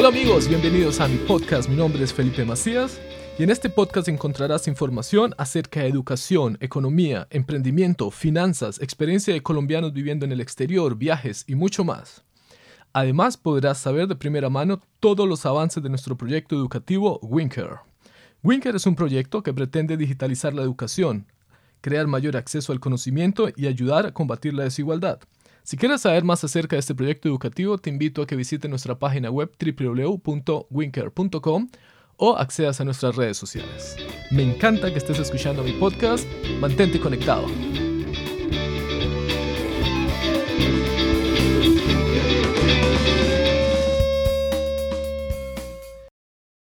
Hola amigos, bienvenidos a mi podcast. Mi nombre es Felipe Macías y en este podcast encontrarás información acerca de educación, economía, emprendimiento, finanzas, experiencia de colombianos viviendo en el exterior, viajes y mucho más. Además podrás saber de primera mano todos los avances de nuestro proyecto educativo Winker. Winker es un proyecto que pretende digitalizar la educación, crear mayor acceso al conocimiento y ayudar a combatir la desigualdad. Si quieres saber más acerca de este proyecto educativo, te invito a que visites nuestra página web www.winker.com o accedas a nuestras redes sociales. Me encanta que estés escuchando mi podcast. Mantente conectado.